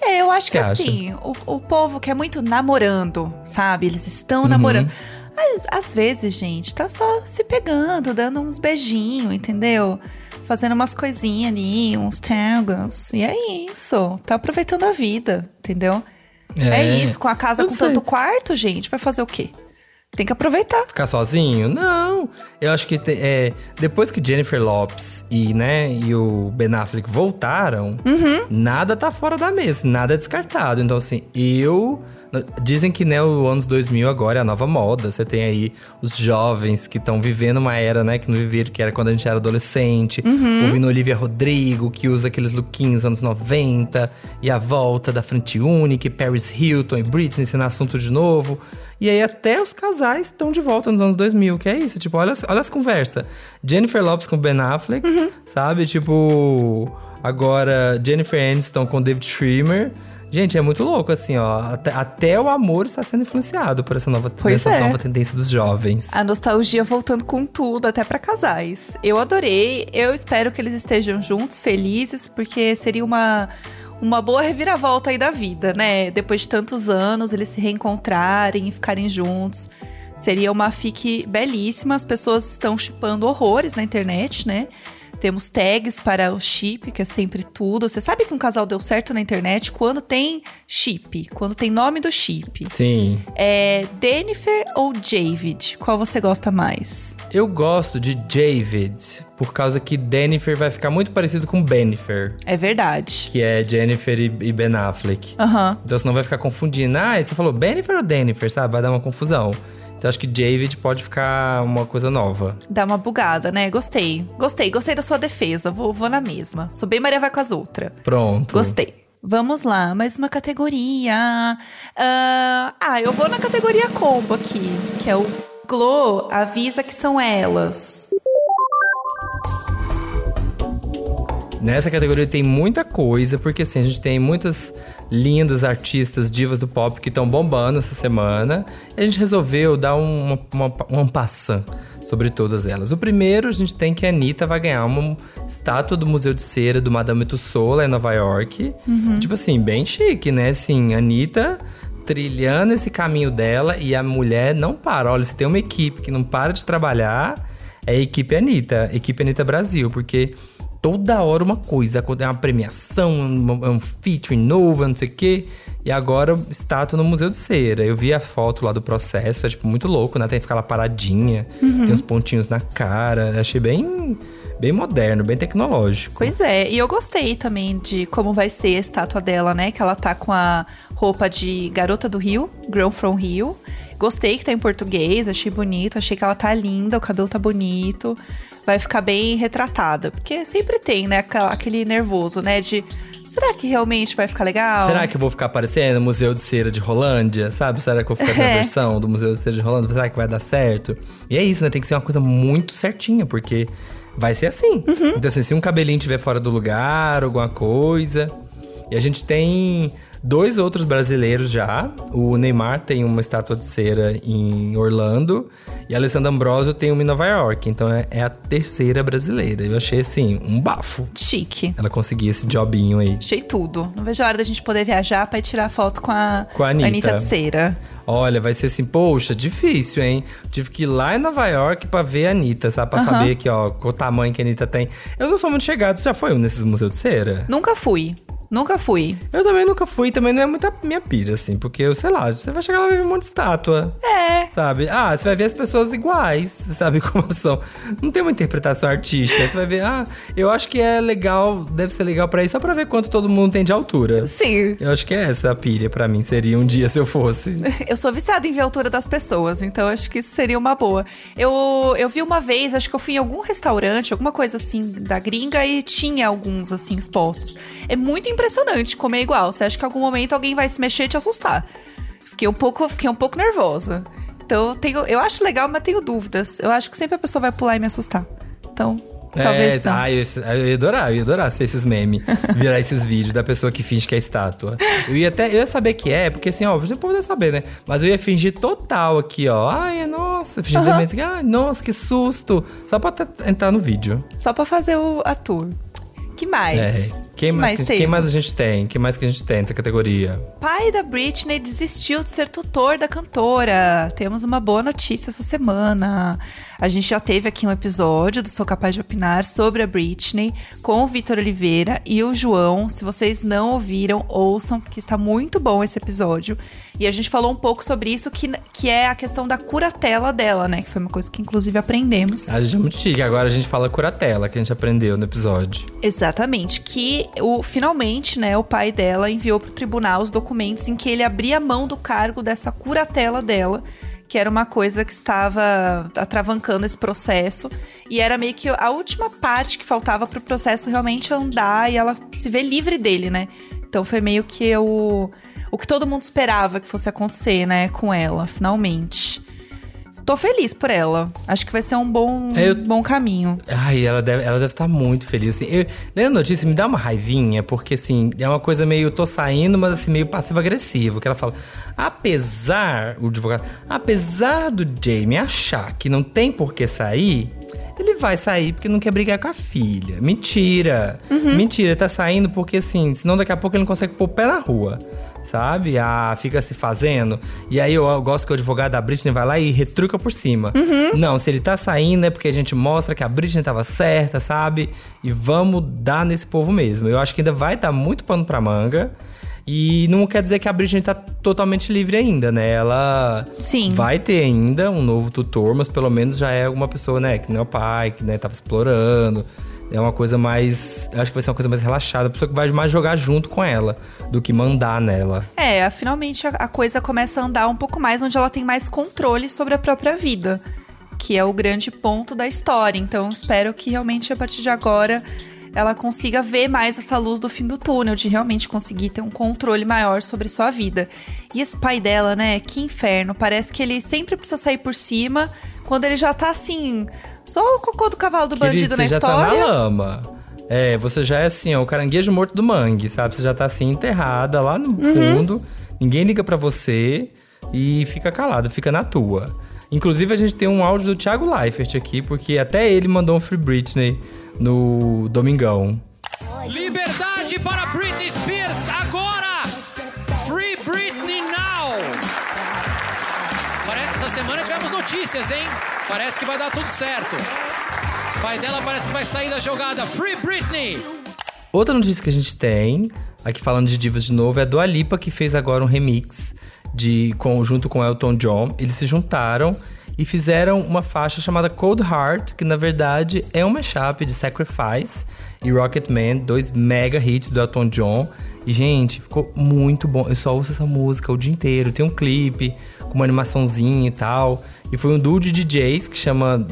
É, eu acho Você que acha? assim, o, o povo quer muito namorando, sabe? Eles estão Uhum. namorando. Às, às vezes, gente, tá só se pegando, dando uns beijinhos, entendeu? Fazendo umas coisinhas ali, uns tangos. E é isso. Tá aproveitando a vida, entendeu? É, isso. Com a casa Eu com sei. tanto quarto, gente, vai fazer o quê? Tem que aproveitar. Ficar sozinho? Não. Eu acho que te- é, depois que Jennifer Lopes e, né, e o Ben Affleck voltaram, Uhum. nada tá fora da mesa, nada é descartado. Então, assim, eu. Dizem que né, o anos 2000 agora é a nova moda. Você tem aí os jovens que estão vivendo uma era, né, que não viveram, que era quando a gente era adolescente. Uhum. Ouvindo Olivia Rodrigo, que usa aqueles lookinhos anos 90. E a volta da frente única, Paris Hilton e Britney sendo assunto de novo. E aí até os casais estão de volta nos anos 2000, que é isso. Tipo, olha, as- olha as conversas. Jennifer Lopes com Ben Affleck, Uhum. sabe? Tipo, agora Jennifer Aniston com David Schwimmer. Gente, é muito louco, assim, ó. Até, até o amor está sendo influenciado por essa nova, Pois é. nova tendência dos jovens. A nostalgia voltando com tudo, até pra casais. Eu adorei. Eu espero que eles estejam juntos, felizes, porque seria uma, uma boa reviravolta aí da vida, né? Depois de tantos anos, eles se reencontrarem e ficarem juntos. Seria uma fique belíssima. As pessoas estão chipando horrores na internet, né? Temos tags para o chip, que é sempre tudo. Você sabe que um casal deu certo na internet quando tem chip, quando tem nome do chip. Sim. É Jennifer ou David? Qual você gosta mais? Eu gosto de David, por causa que Jennifer vai ficar muito parecido com Bennifer, É verdade. que é Jennifer e, e Ben Affleck. Aham. Então você não vai ficar confundindo. Ah, você falou Bennifer ou Jennifer, sabe? Vai dar uma confusão. Então acho que David pode ficar uma coisa nova. Dá uma bugada, né? Gostei. Gostei, gostei da sua defesa. Vou, vou na mesma. Sou bem Maria vai com as outras. Pronto. Gostei. Vamos lá, mais uma categoria. Ah, ah, eu vou na categoria combo aqui, que é o Glow avisa que são elas. Nessa categoria tem muita coisa, porque assim, a gente tem muitas lindas artistas, divas do pop que estão bombando essa semana. E a gente resolveu dar uma, uma, uma passant sobre todas elas. O primeiro, a gente tem que a Anitta vai ganhar uma estátua do Museu de Cera do Madame Tussauds lá em Nova York. Tipo assim, bem chique, né? Assim, Anitta trilhando esse caminho dela e a mulher não para. Olha, se tem uma equipe que não para de trabalhar, é a equipe Anitta, equipe Anitta Brasil, porque toda hora uma coisa, é uma premiação, um, um featuring novo, não sei o quê. E agora, estátua no Museu de Cera. Eu vi a foto lá do processo, é tipo muito louco, né? Tem que ficar lá paradinha, tem uns pontinhos na cara. Achei bem, bem moderno, bem tecnológico. Pois é, e eu gostei também de como vai ser a estátua dela, né? Que ela tá com a roupa de garota do Rio, Grown from Rio. Gostei que tá em português, achei bonito, achei que ela tá linda, o cabelo tá bonito. Vai ficar bem retratada, porque sempre tem, né, aquele nervoso, né, de será que realmente vai ficar legal? Será que eu vou ficar aparecendo no Museu de Cera de Rolândia, sabe? Será que eu vou ficar na É. versão do Museu de Cera de Rolândia? Será que vai dar certo? E é isso, né? Tem que ser uma coisa muito certinha, porque vai ser assim. Uhum. Então, assim, se um cabelinho estiver fora do lugar, alguma coisa. E a gente tem dois outros brasileiros já. O Neymar tem uma estátua de cera em Orlando. E a Alessandra Ambrosio tem uma em Nova York. Então é, é a terceira brasileira. Eu achei, assim, um bafo. Chique. Ela conseguir esse jobinho aí. Achei tudo. Não vejo a hora da gente poder viajar pra ir tirar foto com a, Com a Anitta. Anitta de Cera. Olha, vai ser assim, poxa, difícil, hein? Tive que ir lá em Nova York pra ver a Anitta, sabe? Pra saber aqui, ó, qual o tamanho que a Anitta tem. Eu não sou muito chegado, você já foi um nesses museus de cera? Nunca fui. Nunca fui. Eu também nunca fui, também não é muita minha pira, assim, porque, eu sei lá, você vai chegar lá e ver um monte de estátua. É. Sabe? Ah, você vai ver as pessoas iguais, <laughs> sabe como são. Não tem uma interpretação artística. Você vai ver, ah, eu acho que é legal, deve ser legal pra ir só pra ver quanto todo mundo tem de altura. Sim. Eu acho que é essa a pilha pra mim, seria um dia se eu fosse. <laughs> Eu sou viciada em ver a altura das pessoas, então acho que isso seria uma boa. Eu, eu vi uma vez, acho que eu fui em algum restaurante, alguma coisa assim da gringa e tinha alguns assim expostos. É muito impressionante comer igual. Você acha que em algum momento alguém vai se mexer e te assustar. Fiquei um pouco, fiquei um pouco nervosa. Então eu tenho, eu acho legal, mas tenho dúvidas. Eu acho que sempre a pessoa vai pular e me assustar. Então, talvez é, não. ah, eu, ia adorar, eu ia adorar ser esses memes, <laughs> virar esses vídeos da pessoa que finge que é estátua. Eu ia até, eu ia saber que é, porque assim, ó, você pode saber, né? Mas eu ia fingir total aqui, ó. Ai, é nossa, fingir demência. Ai, nossa, que susto. Só pra entrar no vídeo. Só pra fazer o a tour. Que mais? É. Quem, que mais, que- quem mais a gente tem? Quem mais que a gente tem nessa categoria? Pai da Britney desistiu de ser tutor da cantora. Temos uma boa notícia essa semana. A gente já teve aqui um episódio do Sou Capaz de Opinar sobre a Britney com o Vitor Oliveira e o João. Se vocês não ouviram, ouçam, porque está muito bom esse episódio. E a gente falou um pouco sobre isso, que, que é a questão da curatela dela, né? Que foi uma coisa que inclusive aprendemos. A gente é muito chique, agora a gente fala curatela, que a gente aprendeu no episódio. Exatamente, que o, finalmente, né, o pai dela enviou para o tribunal os documentos em que ele abria mão do cargo dessa curatela dela, que era uma coisa que estava atravancando esse processo e era meio que a última parte que faltava para o processo realmente andar e ela se ver livre dele, né? Então foi meio que o o que todo mundo esperava que fosse acontecer, né, com ela, finalmente. Tô feliz por ela. Acho que vai ser um bom, É, eu- bom caminho. Ai, ela deve ela deve estar muito feliz. Assim. Eu, lendo a notícia, me dá uma raivinha, porque assim, é uma coisa meio. tô saindo, mas assim, meio passivo-agressivo. Que ela fala. Apesar, o advogado, apesar do Jamie achar que não tem por que sair, ele vai sair porque não quer brigar com a filha. Mentira. Mentira, tá saindo porque assim, senão daqui a pouco ele não consegue pôr o pé na rua. Sabe? Ah, fica se fazendo. E aí eu, eu gosto que o advogado da Britney vai lá e retruca por cima. Não, se ele tá saindo é porque a gente mostra que a Britney tava certa, sabe? E vamos dar nesse povo mesmo. Eu acho que ainda vai dar muito pano pra manga. E não quer dizer que a Britney tá totalmente livre ainda, né? Ela Sim. vai ter ainda um novo tutor, mas pelo menos já é alguma pessoa, né? Que não é o pai, que né, tava explorando. É uma coisa mais. Acho que vai ser uma coisa mais relaxada. A pessoa que vai mais jogar junto com ela do que mandar nela. É, finalmente a, a coisa começa a andar um pouco mais, onde ela tem mais controle sobre a própria vida, que é o grande ponto da história. Então, espero que realmente a partir de agora ela consiga ver mais essa luz do fim do túnel, de realmente conseguir ter um controle maior sobre sua vida. E esse pai dela, né? Que inferno. Parece que ele sempre precisa sair por cima quando ele já tá assim. Só o cocô do cavalo do bandido Querido, na você já história. tá na lama. É, você já é assim, ó, o caranguejo morto do mangue, sabe? Você já tá assim, enterrada lá no Uhum. fundo. Ninguém liga pra você e fica calado, fica na tua. Inclusive, a gente tem um áudio do Thiago Leifert aqui, porque até ele mandou um Free Britney no Domingão. Liberdade notícias, hein? Parece que vai dar tudo certo. O pai dela parece que vai sair da jogada. Free Britney! Outra notícia que a gente tem, aqui falando de divas de novo, é a Dua Lipa, que fez agora um remix de, com, junto com Elton John. Eles se juntaram e fizeram uma faixa chamada Cold Heart, que na verdade é um mashup de Sacrifice e Rocket Man, dois mega hits do Elton John. E, gente, ficou muito bom. Eu só ouço essa música o dia inteiro. Tem um clipe com uma animaçãozinha e tal. E foi um duo de DJs que chama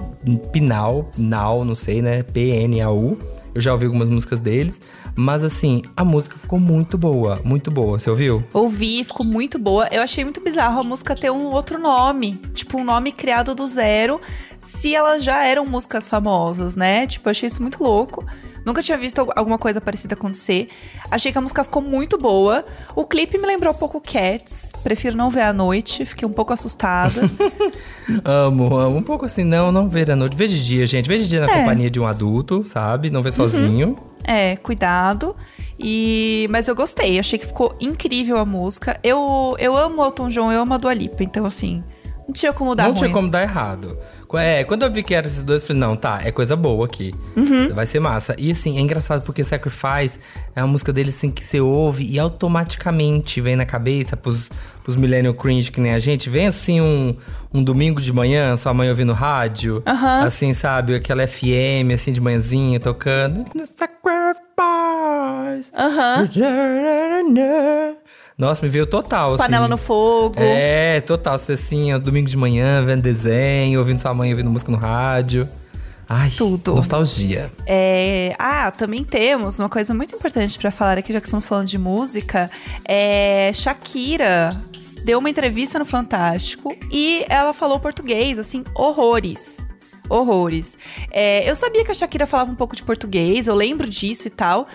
Pinal, não sei, né? P-N-A-U. Eu já ouvi algumas músicas deles, mas assim, a música ficou muito boa, muito boa. Você ouviu? Ouvi, ficou muito boa. Eu achei muito bizarro a música ter um outro nome. Tipo, um nome criado do zero. Se elas já eram músicas famosas, né? Tipo, eu achei isso muito louco. Nunca tinha visto al- alguma coisa parecida acontecer. Achei que a música ficou muito boa. O clipe me lembrou um pouco Cats. Prefiro não ver à noite. Fiquei um pouco assustada. <laughs> Amo, amo. Um pouco assim, não, não ver à noite. Vê de dia, gente. Vê de dia na É. companhia de um adulto, sabe? Não vê sozinho. É, cuidado. E mas eu gostei, achei que ficou incrível a música. Eu eu amo o Elton John, eu amo a Dua Lipa, então assim, Não tinha como dar não ruim. tinha como dar errado. É, quando eu vi que eram esses dois, eu falei, não, tá, é coisa boa aqui. Uhum. Vai ser massa. E assim, é engraçado porque Sacrifice é uma música deles assim que você ouve e automaticamente vem na cabeça pros, pros millennial cringe que nem a gente. Vem assim um, um domingo de manhã, sua mãe ouvindo rádio. Aham. Assim, sabe? Aquela FM, assim, de manhãzinha, tocando. Sacrifice. Aham. Nossa, me veio total, Panela assim. no fogo. É, total. Você assim, ó, domingo de manhã, vendo desenho, ouvindo sua mãe, ouvindo música no rádio. Ai, Tudo. nostalgia. É, ah, também temos uma coisa muito importante pra falar aqui, já que estamos falando de música. É, Shakira deu uma entrevista no Fantástico e ela falou português, assim, horrores. Horrores. É, eu sabia que a Shakira falava um pouco de português, eu lembro disso e tal,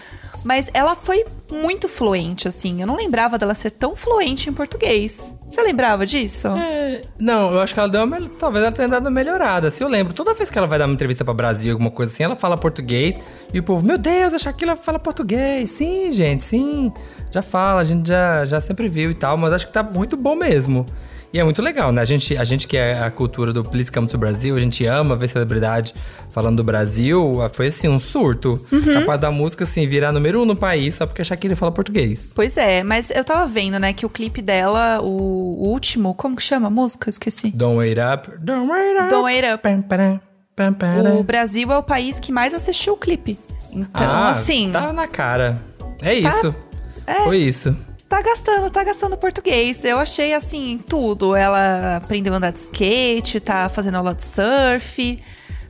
mas ela foi muito fluente, assim. Eu não lembrava dela ser tão fluente em português. Você lembrava disso? É, não, eu acho que ela deu uma. Talvez ela tenha dado uma melhorada. Se eu lembro, toda vez que ela vai dar uma entrevista pra Brasil, alguma coisa assim, ela fala português. E o povo, meu Deus, a Shakira fala português. Sim, gente, sim. Já fala, a gente já, já sempre viu e tal, mas acho que tá muito bom mesmo. E é muito legal, né? A gente, a gente que é a cultura do Please Come to Brasil, a gente ama ver celebridade falando do Brasil. Foi assim, um surto. Capaz da música, assim, virar número um no país só porque a Shakira fala português. Pois é, mas eu tava vendo, né, que o clipe dela, o, o último, como que chama a música? Eu esqueci. Don't wait up, don't wait up. Don't Wait Up. Pam, param, pam, param. O Brasil é o país que mais assistiu o clipe. Então, ah, assim, Tá na cara. É isso. É. Foi isso. Tá gastando, tá gastando português. Eu achei, assim, tudo. Ela aprendeu a andar de skate, tá fazendo aula de surf,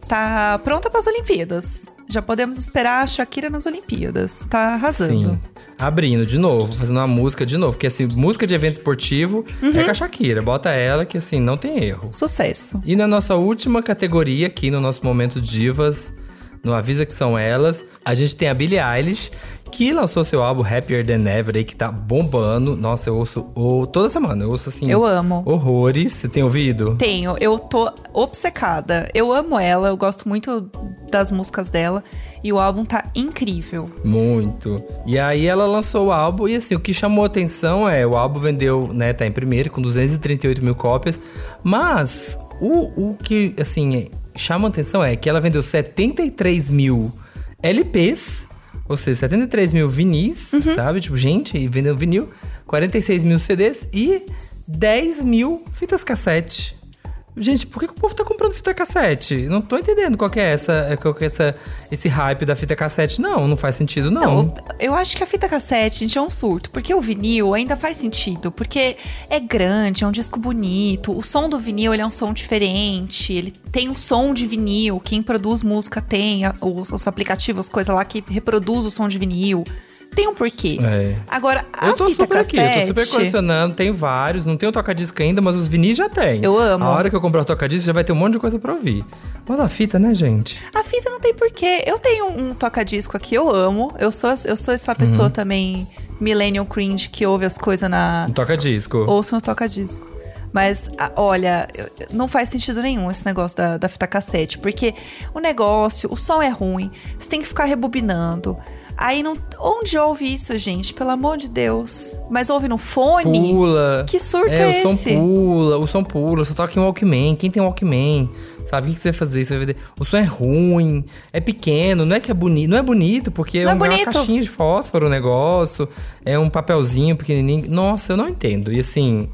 tá pronta pras Olimpíadas. Já podemos esperar a Shakira nas Olimpíadas. Tá arrasando. Sim. Abrindo de novo, fazendo uma música de novo. Porque assim, música de evento esportivo Uhum. é com a Shakira. Bota ela que assim, não tem erro. Sucesso. E na nossa última categoria aqui no nosso Momento Divas, no Avisa Que São Elas, a gente tem a Billie Eilish, que lançou seu álbum Happier Than Ever aí, que tá bombando. Nossa, eu ouço ou- toda semana, eu ouço assim... Eu amo. Horrores. Você tem ouvido? Tenho, eu tô obcecada. Eu amo ela, eu gosto muito das músicas dela. E o álbum tá incrível. Muito. E aí ela lançou o álbum e assim, o que chamou atenção é o álbum vendeu, né, tá em primeiro com 238 mil cópias, mas o, o que, assim, chama atenção é que ela vendeu 73 mil LPs, ou seja, 73 mil vinis, sabe? Tipo, gente, e vendeu vinil, 46 mil CDs e 10 mil fitas cassete. Gente, por que, que o povo tá comprando fita cassete? Não tô entendendo qual que é essa, qual que é essa, esse hype da fita cassete. Não, não faz sentido, não. Não, eu acho que a fita cassete, gente, é um surto. Porque o vinil ainda faz sentido. Porque é grande, é um disco bonito. O som do vinil, ele é um som diferente. Ele tem um som de vinil. Quem produz música tem os, os aplicativos, coisa lá que reproduz o som de vinil. Tem um porquê. É. Agora, a Eu tô fita super aqui, cassete... eu tô super colecionando, tenho vários, não tenho toca-disco ainda, mas os vinis já tem. Eu amo. A hora que eu comprar o toca-disco já vai ter um monte de coisa pra ouvir. Mas a fita, né, gente? A fita não tem porquê. Eu tenho um toca-disco aqui, eu amo. Eu sou, eu sou essa Uhum. pessoa também, millennial cringe, que ouve as coisas na... Um toca-disco. ouço no toca-disco. Mas, olha, não faz sentido nenhum esse negócio da, da fita cassete. Porque o negócio, o som é ruim, você tem que ficar rebobinando. Aí não. Onde ouve isso, gente? Pelo amor de Deus. Mas ouve no fone? Pula. Que surto é, é o som esse? pula, o som pula, só toca em Walkman. Quem tem Walkman? Sabe o que, que você vai fazer? Você vai ver. O som é ruim, é pequeno, não é que é bonito. Não é bonito, porque Não é é uma, é uma bonito. caixinha de fósforo o negócio. É um papelzinho pequenininho. Nossa, eu não entendo. E assim.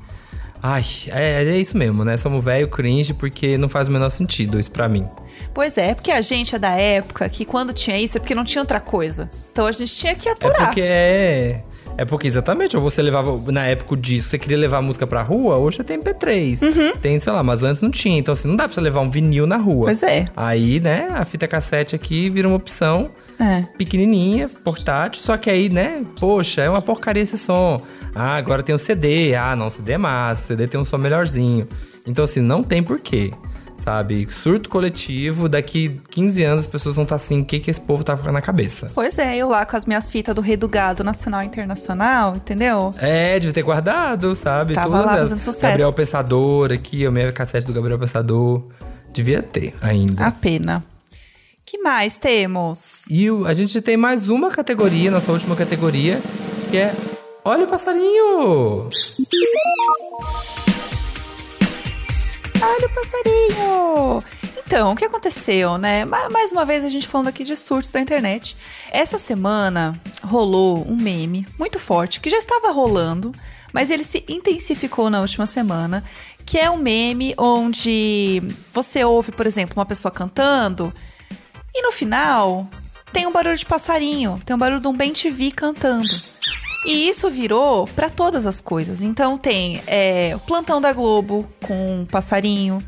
Ai, é, é isso mesmo, né? Somos velho cringe porque não faz o menor sentido isso pra mim. Pois é, porque a gente é da época que quando tinha isso é porque não tinha outra coisa. Então a gente tinha que É aturar. porque é. É porque exatamente, ou você levava. Na época disso, você queria levar a música pra rua, hoje você tem MP3. Uhum. Tem, sei lá, mas antes não tinha. Então, assim, não dá pra você levar um vinil na rua. Pois é. Aí, né, a fita cassete aqui vira uma opção É. pequenininha, portátil, só que aí, né, poxa, é uma porcaria esse som. Ah, agora tem o CD. Ah, não, o CD é massa, o CD tem um som melhorzinho. Então, assim, não tem porquê. Sabe? Surto coletivo, daqui 15 anos as pessoas vão estar assim, o que, que esse povo tá na cabeça? Pois é, eu lá com as minhas fitas do Rei do Gado Nacional e Internacional, entendeu? É, devia ter guardado, sabe? Tava Todas lá elas. fazendo sucesso. Gabriel Pensador aqui, a minha cassete do Gabriel Pensador. Devia ter ainda. A pena. que mais temos? E a gente tem mais uma categoria, nossa última categoria, que é Olha o passarinho! Olha o passarinho! Então, o que aconteceu, né? Ma- Mais uma vez a gente falando aqui de surtos da internet. Essa semana rolou um meme muito forte que já estava rolando, mas ele se intensificou na última semana, que é um meme onde você ouve, por exemplo, uma pessoa cantando e no final tem um barulho de passarinho, tem um barulho de um bem TV cantando. E isso virou pra todas as coisas. Então tem é, o plantão da Globo com um passarinho.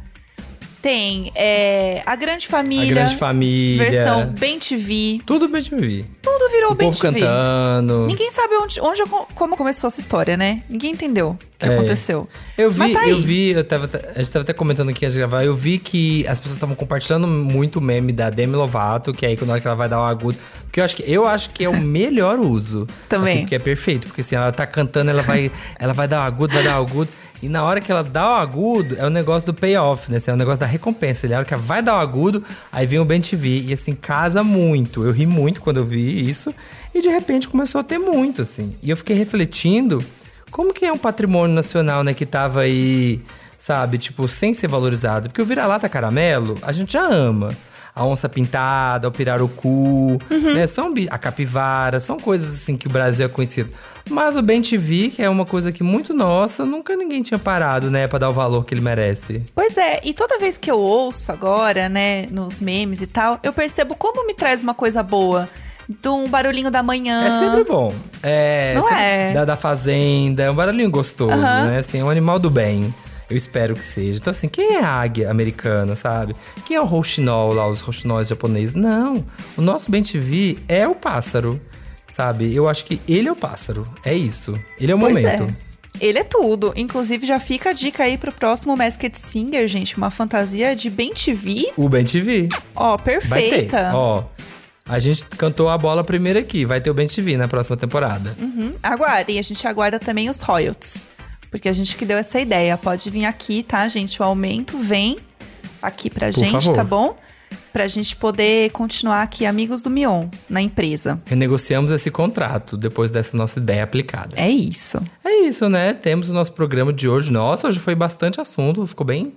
Tem é, a Grande Família. A Grande Família. Versão Bem TV. Tudo bem vi. Tudo virou O Bem TV. cantando. Ninguém sabe onde, onde como começou essa história, né? Ninguém entendeu o que É. aconteceu. Eu vi, tá eu vi, eu tava, a gente tava até comentando aqui antes de gravar, eu vi que as pessoas estavam compartilhando muito o meme da Demi Lovato, que aí quando ela vai dar o agudo. Porque eu acho que, eu acho que é o melhor uso. <laughs> Também. Assim, que é perfeito. Porque assim, ela tá cantando, ela vai, ela vai dar o agudo, vai dar o agudo. E na hora que ela dá o agudo, é o negócio do payoff, né? É o negócio da recompensa. Na hora que ela vai dar o agudo, aí vem o Ben TV. E assim, casa muito. Eu ri muito quando eu vi isso. E de repente começou a ter muito, assim. E eu fiquei refletindo como que é um patrimônio nacional, né, que tava aí, sabe, tipo, sem ser valorizado? Porque o vira-lata caramelo, a gente já ama. A onça pintada, o pirarucu, né? São a capivara, são coisas assim que o Brasil é conhecido. Mas o Ben TV, que é uma coisa que muito nossa, nunca ninguém tinha parado, né, pra dar o valor que ele merece. Pois é, e toda vez que eu ouço agora, né, nos memes e tal, eu percebo como me traz uma coisa boa. De um barulhinho da manhã. É sempre bom. É, Não sempre- é? Da, da fazenda, é um barulhinho gostoso, Aham. né? Assim, é um animal do bem. Eu espero que seja. Então, assim, quem é a águia americana, sabe? Quem é o rouxinol lá, os rouxinóis japoneses? Não. O nosso Ben TV é o pássaro, sabe? Eu acho que ele é o pássaro. É isso. Ele é o Pois momento. é. Ele é tudo. Inclusive, já fica a dica aí pro próximo Masked Singer, gente. Uma fantasia de bem TV. O Ben TV. Ó, perfeita. Ó, a gente cantou a bola primeiro aqui. Vai ter o Ben TV na próxima temporada. Uhum. Aguardem, a gente aguarda também os royalties. Porque a gente que deu essa ideia. Pode vir aqui, tá, gente? O aumento vem aqui pra Por gente, favor. tá bom? Pra gente poder continuar aqui amigos do Mion na empresa. Renegociamos esse contrato depois dessa nossa ideia aplicada. É isso. É isso, né? Temos o nosso programa de hoje. Nossa, hoje foi bastante assunto, ficou bem,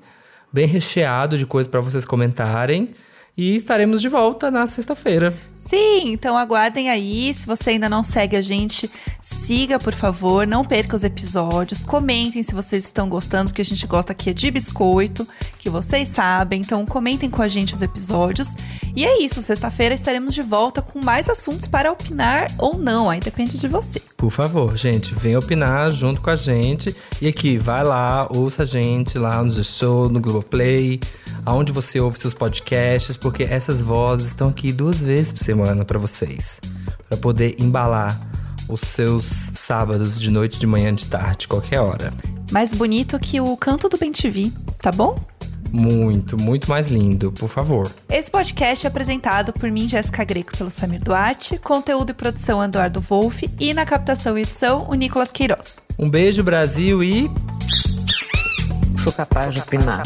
bem recheado de coisas para vocês comentarem. E estaremos de volta na sexta-feira. Sim, então aguardem aí. Se você ainda não segue a gente, siga, por favor. Não perca os episódios. Comentem se vocês estão gostando, porque a gente gosta aqui de biscoito, que vocês sabem. Então comentem com a gente os episódios. E é isso, sexta-feira estaremos de volta com mais assuntos para opinar ou não. Aí depende de você. Por favor, gente, venha opinar junto com a gente. E aqui, vai lá, ouça a gente lá no G-Show, no Globoplay, aonde você ouve seus podcasts, porque essas vozes estão aqui duas vezes por semana para vocês. para poder embalar os seus sábados de noite, de manhã, de tarde, qualquer hora. Mais bonito que o canto do Bem TV, tá bom? Muito, muito mais lindo, por favor. Esse podcast é apresentado por mim, Jéssica Greco, pelo Samir Duarte, conteúdo e produção Eduardo Wolff e na captação e edição o Nicolas Queiroz. Um beijo, Brasil, e. Sou capaz de opinar.